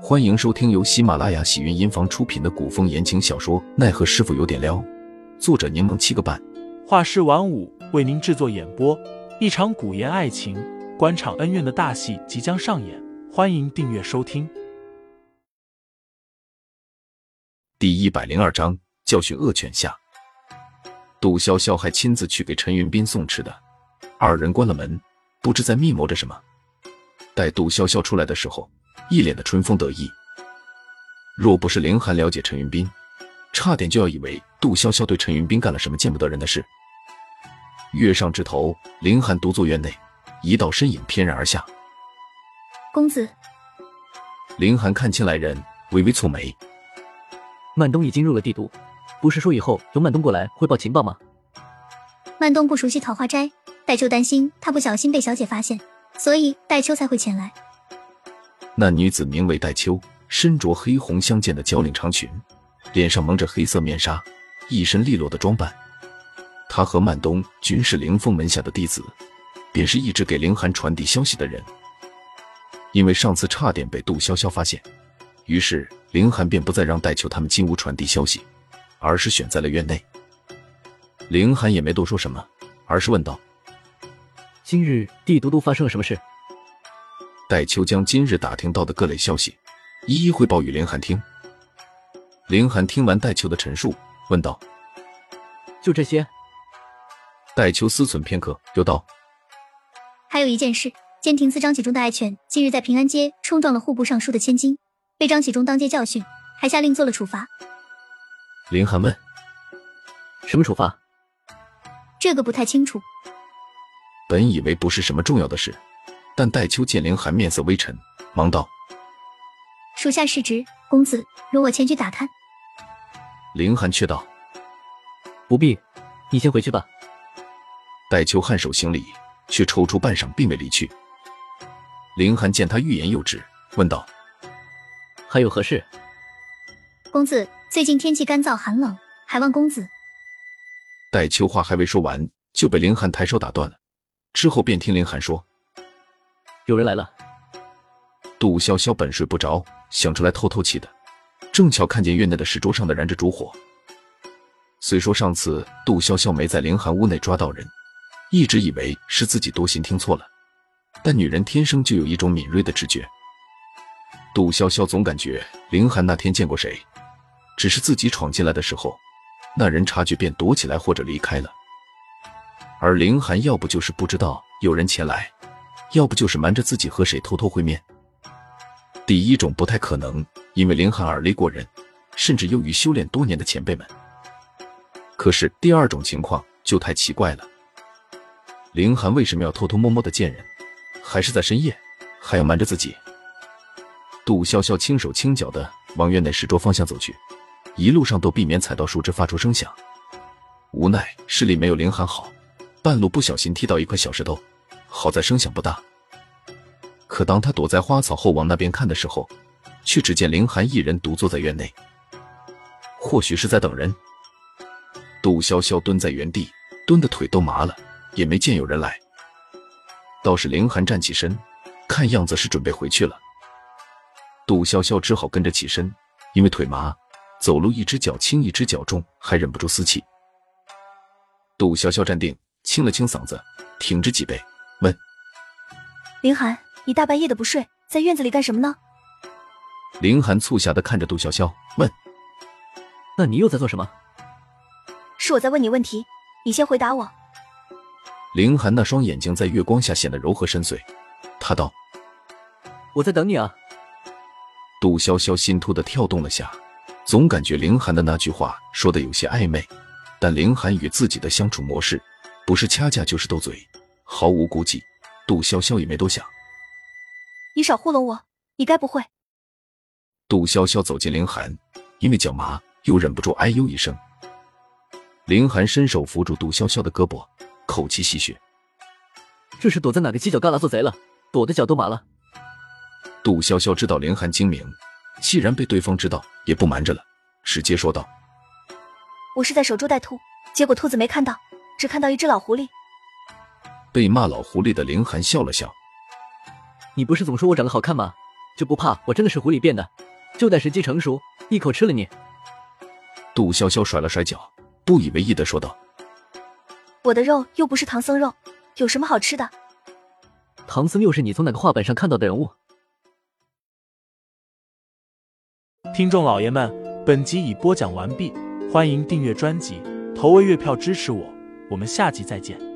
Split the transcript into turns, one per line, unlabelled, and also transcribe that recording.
欢迎收听由喜马拉雅喜云音房出品的古风言情小说《奈何师傅有点撩》，作者柠檬七个半，
画师晚舞为您制作演播。一场古言爱情、官场恩怨的大戏即将上演，欢迎订阅收听。
第一百零二章教训恶犬下。杜潇潇还亲自去给陈云斌送吃的，二人关了门，不知在密谋着什么。待杜潇潇出来的时候。一脸的春风得意。若不是凌寒了解陈云斌，差点就要以为杜潇潇对陈云斌干了什么见不得人的事。月上枝头，凌寒独坐院内，一道身影翩然而下。
公子，
凌寒看清来人，微微蹙眉。
曼东已经入了帝都，不是说以后由曼东过来汇报情报吗？
曼东不熟悉桃花斋，戴秋担心他不小心被小姐发现，所以戴秋才会前来。
那女子名为戴秋，身着黑红相间的交领长裙，脸上蒙着黑色面纱，一身利落的装扮。她和曼东均是凌风门下的弟子，便是一直给凌寒传递消息的人。因为上次差点被杜潇潇发现，于是凌寒便不再让戴秋他们进屋传递消息，而是选在了院内。凌寒也没多说什么，而是问道：“
今日帝都都发生了什么事？”
戴秋将今日打听到的各类消息一一汇报与林寒听。林寒听完戴秋的陈述，问道：“
就这些？”
戴秋思忖片刻，又道：“
还有一件事，监亭司张启忠的爱犬近日在平安街冲撞了户部尚书的千金，被张启忠当街教训，还下令做了处罚。”
林寒问：“
什么处罚？”
这个不太清楚。
本以为不是什么重要的事。但戴秋见凌寒面色微沉，忙道：“
属下失职，公子容我前去打探。”
凌寒却道：“
不必，你先回去吧。”
戴秋颔首行礼，却踌躇半晌，并未离去。凌寒见他欲言又止，问道：“
还有何事？”
公子最近天气干燥寒冷，还望公子……
戴秋话还未说完，就被凌寒抬手打断了。之后便听凌寒说。
有人来了。
杜潇潇本睡不着，想出来透透气的，正巧看见院内的石桌上的燃着烛火。虽说上次杜潇潇没在凌寒屋内抓到人，一直以为是自己多心听错了，但女人天生就有一种敏锐的直觉。杜潇潇总感觉凌寒那天见过谁，只是自己闯进来的时候，那人察觉便躲起来或者离开了，而凌寒要不就是不知道有人前来。要不就是瞒着自己和谁偷偷会面。第一种不太可能，因为林寒耳力过人，甚至优于修炼多年的前辈们。可是第二种情况就太奇怪了。凌寒为什么要偷偷摸摸的见人，还是在深夜，还要瞒着自己？杜潇潇轻手轻脚的往院内石桌方向走去，一路上都避免踩到树枝发出声响。无奈视力没有凌寒好，半路不小心踢到一块小石头。好在声响不大，可当他躲在花草后往那边看的时候，却只见凌寒一人独坐在院内。或许是在等人。杜潇潇蹲在原地，蹲的腿都麻了，也没见有人来。倒是凌寒站起身，看样子是准备回去了。杜潇潇只好跟着起身，因为腿麻，走路一只脚轻一只脚重，还忍不住嘶气。杜潇潇站定，清了清嗓子，挺直脊背。问
林寒，你大半夜的不睡，在院子里干什么呢？
林寒促狭的看着杜潇潇，问：“
那你又在做什么？”
是我在问你问题，你先回答我。
林寒那双眼睛在月光下显得柔和深邃，他道：“
我在等你啊。”
杜潇潇心突的跳动了下，总感觉林寒的那句话说的有些暧昧，但林寒与自己的相处模式，不是掐架就是斗嘴。毫无顾忌，杜潇潇也没多想。
你少糊弄我，你该不会……
杜潇潇走近凌寒，因为脚麻，又忍不住哎呦一声。凌寒伸手扶住杜潇潇的胳膊，口气戏谑：“
这是躲在哪个犄角旮旯做贼了？躲的脚都麻了。”
杜潇潇知道凌寒精明，既然被对方知道，也不瞒着了，直接说道：“
我是在守株待兔，结果兔子没看到，只看到一只老狐狸。”
被骂老狐狸的凌寒笑了笑：“
你不是总说我长得好看吗？就不怕我真的是狐狸变的，就待时机成熟，一口吃了你？
杜潇潇甩了甩脚，不以为意的说道：“
我的肉又不是唐僧肉，有什么好吃的？”
唐僧又是你从哪个画本上看到的人物？
听众老爷们，本集已播讲完毕，欢迎订阅专辑，投喂月票支持我，我们下集再见。